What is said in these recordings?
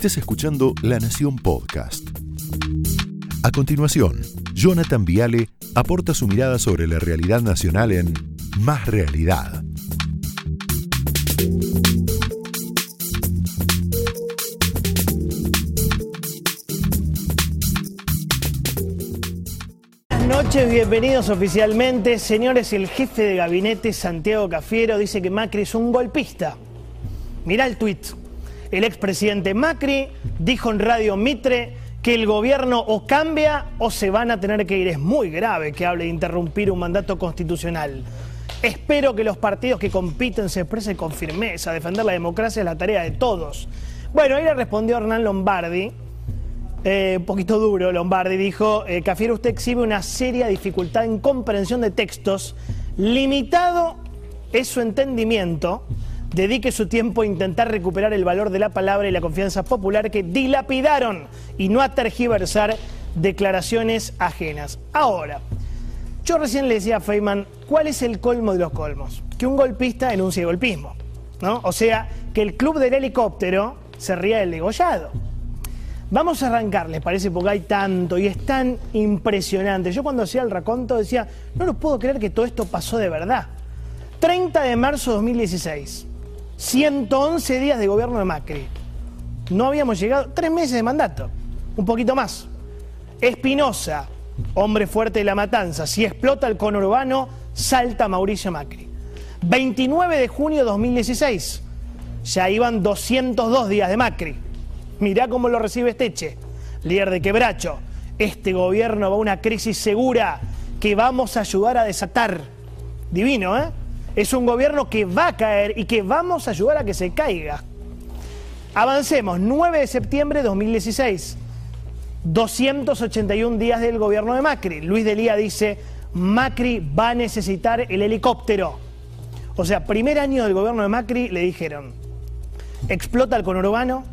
Estés escuchando La Nación Podcast. A continuación, Jonathan Viale aporta su mirada sobre la realidad nacional en Más Realidad. Noches, bienvenidos oficialmente. Señores, el jefe de gabinete, Santiago Cafiero, dice que Macri es un golpista. Mirá el tuit. El expresidente Macri dijo en Radio Mitre que el gobierno o cambia o se van a tener que ir. Es muy grave que hable de interrumpir un mandato constitucional. Espero que los partidos que compiten se expresen con firmeza. Defender la democracia es la tarea de todos. Bueno, ahí le respondió Hernán Lombardi, eh, un poquito duro, Lombardi dijo, eh, Cafiero, usted exhibe una seria dificultad en comprensión de textos, limitado es su entendimiento, dedique su tiempo a intentar recuperar el valor de la palabra y la confianza popular que dilapidaron y no a tergiversar declaraciones ajenas. Ahora, yo recién le decía a Feynman, ¿cuál es el colmo de los colmos? Que un golpista enuncie golpismo, ¿no? O sea, que el club del helicóptero se ría del degollado. Vamos a arrancar, ¿les parece? Porque hay tanto y es tan impresionante. Yo cuando hacía el raconto decía, no lo puedo creer que todo esto pasó de verdad. 30 de marzo de 2016, 111 días de gobierno de Macri. No habíamos llegado, tres meses de mandato, un poquito más. Espinosa, hombre fuerte de la matanza, si explota el conurbano, salta Mauricio Macri. 29 de junio de 2016, ya iban 202 días de Macri. Mirá cómo lo recibe Esteche, líder de Quebracho. Este gobierno va a una crisis segura que vamos a ayudar a desatar. Divino, ¿eh? Es un gobierno que va a caer y que vamos a ayudar a que se caiga. Avancemos, 9 de septiembre de 2016. 281 días del gobierno de Macri. Luis Delía dice, Macri va a necesitar el helicóptero. O sea, primer año del gobierno de Macri le dijeron, explota el conurbano,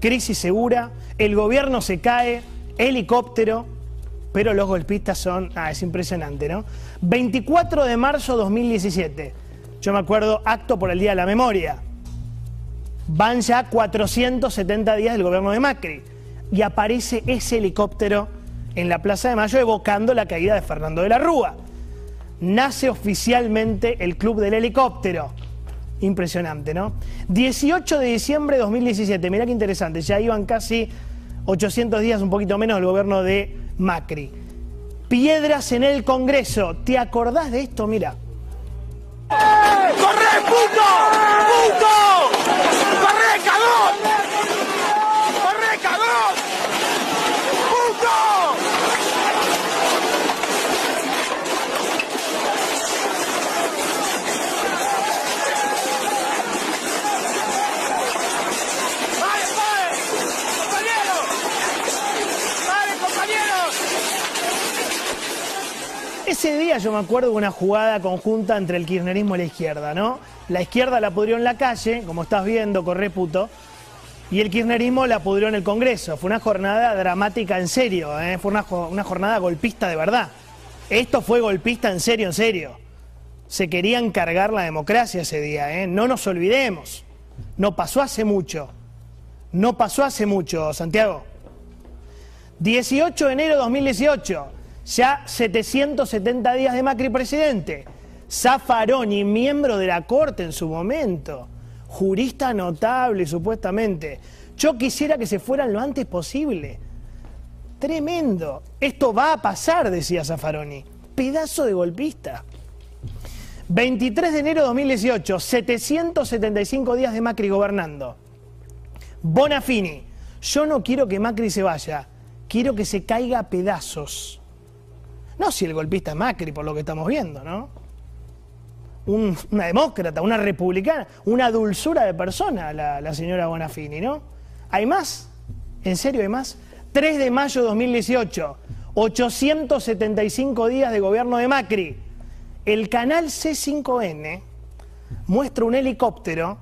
crisis segura, el gobierno se cae, helicóptero, pero los golpistas son, ah, es impresionante, ¿no? 24 de marzo de 2017, yo me acuerdo, acto por el Día de la Memoria. Van ya 470 días del gobierno de Macri y aparece ese helicóptero en la Plaza de Mayo evocando la caída de Fernando de la Rúa. Nace oficialmente el Club del Helicóptero. Impresionante, ¿no? 18 de diciembre de 2017, mirá qué interesante, ya iban casi 800 días, un poquito menos, del gobierno de Macri. Piedras en el Congreso, ¿te acordás de esto? Mira. ¡Corre, puto! ¡Puto! ¡Corre, cabrón! Yo me acuerdo de una jugada conjunta entre el kirchnerismo y la izquierda, ¿no? La izquierda la pudrió en la calle, como estás viendo, corre puto, y el kirchnerismo la pudrió en el Congreso. Fue una jornada dramática en serio, ¿eh? fue una, una jornada golpista de verdad. Esto fue golpista en serio, en serio. Se querían cargar la democracia ese día, ¿eh? no nos olvidemos. No pasó hace mucho. No pasó hace mucho, Santiago. 18 de enero de 2018, ya 770 días de Macri presidente. Zaffaroni, miembro de la Corte en su momento, jurista notable supuestamente. Yo quisiera que se fueran lo antes posible. Tremendo. Esto va a pasar, decía Zaffaroni. Pedazo de golpista. 23 de enero de 2018, 775 días de Macri gobernando. Bonafini, yo no quiero que Macri se vaya, quiero que se caiga a pedazos. No si el golpista es Macri, por lo que estamos viendo, ¿no? Un- una demócrata, una republicana, una dulzura de persona la, la señora Bonafini, ¿no? ¿Hay más? ¿En serio hay más? 3 de mayo de 2018, 875 días de gobierno de Macri. El canal C5N muestra un helicóptero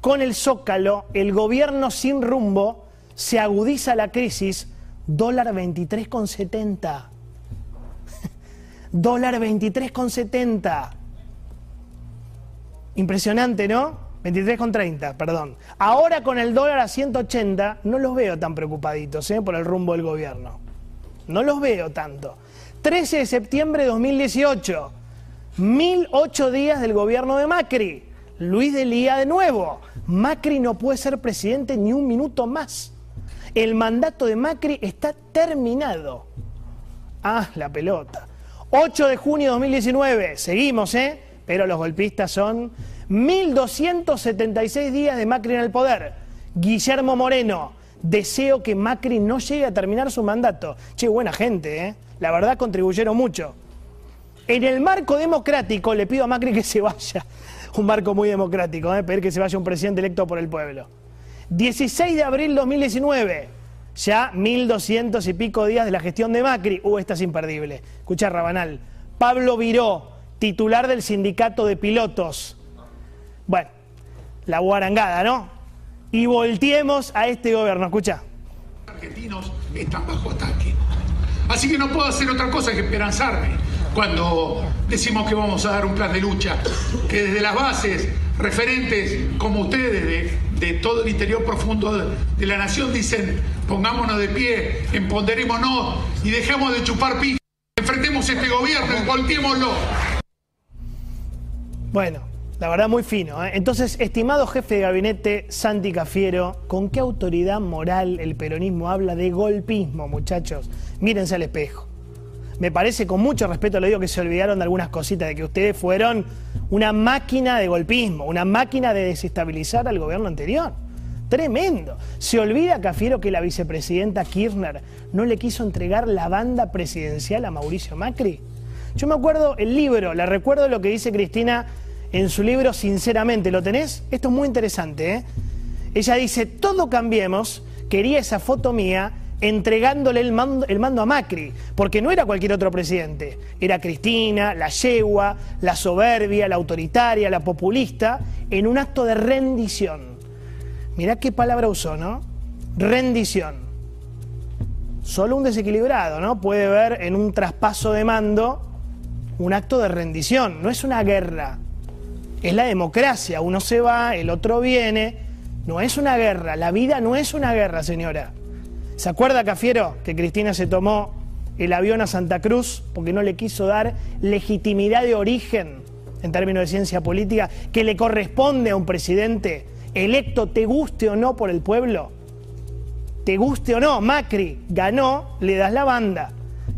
con el zócalo, el gobierno sin rumbo, se agudiza la crisis, dólar 23,70. Dólar 23,70. Impresionante, ¿no? 23,30, perdón. Ahora con el dólar a 180 no los veo tan preocupaditos ¿eh? por el rumbo del gobierno. No los veo tanto. 13 de septiembre de 2018, 1008 días del gobierno de Macri. Luis de Lía de nuevo. Macri no puede ser presidente ni un minuto más. El mandato de Macri está terminado. Ah, la pelota. 8 de junio de 2019, seguimos, ¿eh? Pero los golpistas son 1276 días de Macri en el poder. Guillermo Moreno, deseo que Macri no llegue a terminar su mandato. Che, buena gente, ¿eh? La verdad contribuyeron mucho. En el marco democrático le pido a Macri que se vaya. Un marco muy democrático, ¿eh? pedir que se vaya un presidente electo por el pueblo. 16 de abril 2019, ya 1200 y pico días de la gestión de Macri. Uh, esta es imperdible. Escucha, Rabanal. Pablo Viró, titular del sindicato de pilotos. Bueno, la guarangada, ¿no? Y volteemos a este gobierno. Escucha. argentinos están bajo ataque. Así que no puedo hacer otra cosa que esperanzarme cuando decimos que vamos a dar un plan de lucha, que desde las bases, referentes como ustedes de, todo el interior profundo de, la nación dicen, pongámonos de pie, empoderémonos y dejemos de chupar pija, enfrentemos este gobierno y volteémoslo. Bueno, la verdad muy fino. ¿eh? Entonces, estimado jefe de gabinete Santi Cafiero, ¿con qué autoridad moral el peronismo habla de golpismo, muchachos? Mírense al espejo. Me parece, con mucho respeto le digo que se olvidaron de algunas cositas, de que ustedes fueron una máquina de golpismo, una máquina de desestabilizar al gobierno anterior. Tremendo. Se olvida Cafiero que la vicepresidenta Kirchner no le quiso entregar la banda presidencial a Mauricio Macri. Yo me acuerdo el libro, le recuerdo lo que dice Cristina en su libro Sinceramente. ¿Lo tenés? Esto es muy interesante. ¿eh? Ella dice, todo cambiemos, quería esa foto mía entregándole el mando, el mando, a Macri, porque no era cualquier otro presidente, era Cristina, la yegua, la soberbia, la autoritaria, la populista, en un acto de rendición. Mirá qué palabra usó, ¿no? Rendición. Solo un desequilibrado, ¿no? Puede ver en un traspaso de mando un acto de rendición, no es una guerra, es la democracia, uno se va, el otro viene, no es una guerra, la vida no es una guerra, señora. ¿Se acuerda, Cafiero, que Cristina se tomó el avión a Santa Cruz porque no le quiso dar legitimidad de origen en términos de ciencia política que le corresponde a un presidente electo, te guste o no por el pueblo? Te guste o no, Macri ganó, le das la banda.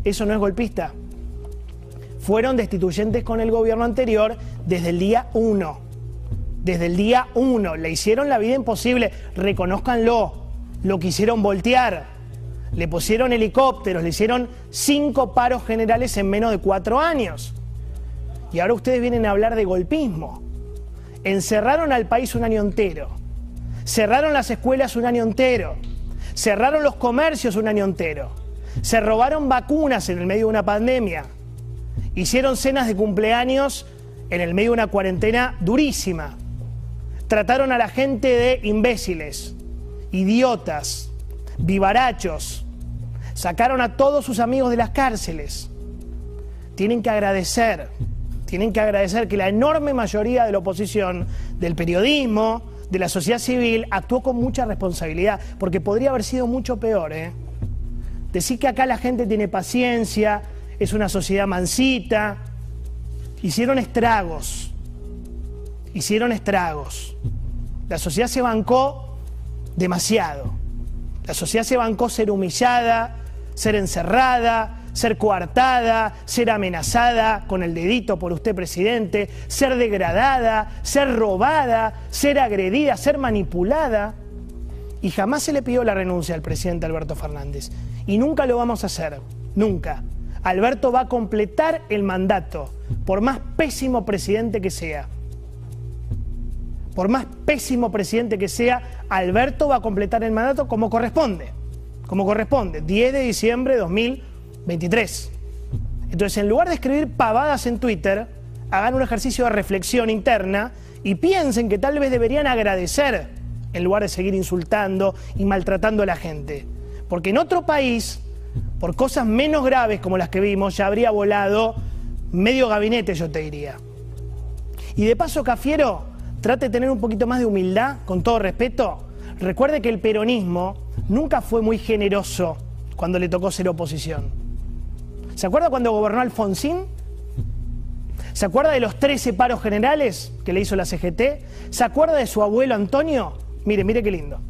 ¿Eso no es golpista? Fueron destituyentes con el gobierno anterior desde el día 1. Desde el día 1. Le hicieron la vida imposible. Reconózcanlo lo quisieron voltear, le pusieron helicópteros, le hicieron cinco paros generales en menos de cuatro años. Y ahora ustedes vienen a hablar de golpismo. Encerraron al país un año entero, cerraron las escuelas un año entero, cerraron los comercios un año entero, se robaron vacunas en el medio de una pandemia, hicieron cenas de cumpleaños en el medio de una cuarentena durísima, trataron a la gente de imbéciles, idiotas, vivarachos, sacaron a todos sus amigos de las cárceles. Tienen que agradecer, tienen que agradecer que la enorme mayoría de la oposición, del periodismo, de la sociedad civil, actuó con mucha responsabilidad, porque podría haber sido mucho peor. ¿eh? Decir que acá la gente tiene paciencia, es una sociedad mansita, hicieron estragos, hicieron estragos. La sociedad se bancó demasiado. La sociedad se bancó ser humillada, ser encerrada, ser coartada, ser amenazada con el dedito por usted presidente, ser degradada, ser robada, ser agredida, ser manipulada. Y jamás se le pidió la renuncia al presidente Alberto Fernández. Y nunca lo vamos a hacer, nunca. Alberto va a completar el mandato, por más pésimo presidente que sea por más pésimo presidente que sea, Alberto va a completar el mandato como corresponde, como corresponde, 10 de diciembre de 2023. Entonces, en lugar de escribir pavadas en Twitter, hagan un ejercicio de reflexión interna y piensen que tal vez deberían agradecer en lugar de seguir insultando y maltratando a la gente. Porque en otro país, por cosas menos graves como las que vimos, ya habría volado medio gabinete, yo te diría. Y de paso, Cafiero, trate de tener un poquito más de humildad, con todo respeto. Recuerde que el peronismo nunca fue muy generoso cuando le tocó ser oposición. ¿Se acuerda cuando gobernó Alfonsín? ¿Se acuerda de los 13 paros generales que le hizo la CGT? ¿Se acuerda de su abuelo Antonio? Mire, mire qué lindo.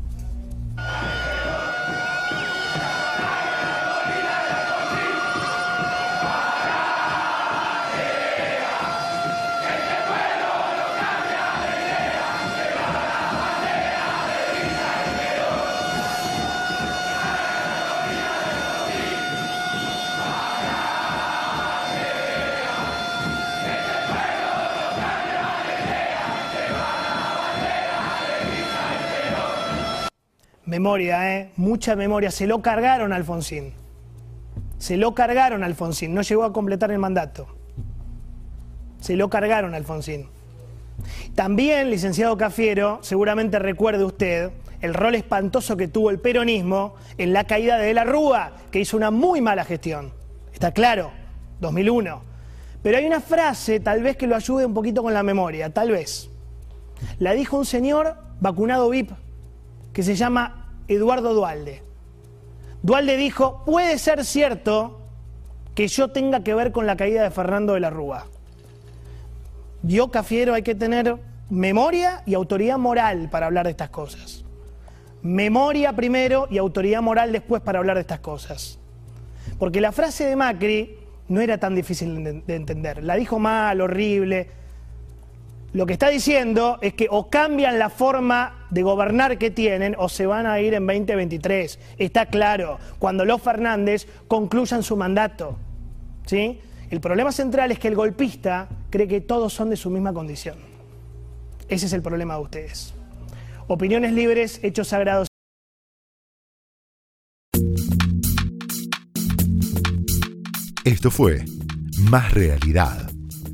Memoria, ¿eh? Mucha memoria. Se lo cargaron Alfonsín. Se lo cargaron Alfonsín. No llegó a completar el mandato. Se lo cargaron Alfonsín. También, licenciado Cafiero, seguramente recuerde usted el rol espantoso que tuvo el peronismo en la caída de la Rúa, que hizo una muy mala gestión. Está claro, 2001. Pero hay una frase, tal vez que lo ayude un poquito con la memoria, tal vez. La dijo un señor vacunado VIP que se llama Eduardo Dualde. Dualde dijo, puede ser cierto que yo tenga que ver con la caída de Fernando de la Rúa. Yo, Cafiero, hay que tener memoria y autoridad moral para hablar de estas cosas. Memoria primero y autoridad moral después para hablar de estas cosas. Porque la frase de Macri no era tan difícil de entender. La dijo mal, horrible, lo que está diciendo es que o cambian la forma de gobernar que tienen o se van a ir en 2023. Está claro, cuando los Fernández concluyan su mandato. ¿sí? El problema central es que el golpista cree que todos son de su misma condición. Ese es el problema de ustedes. Opiniones libres, hechos sagrados. Esto fue Más Realidad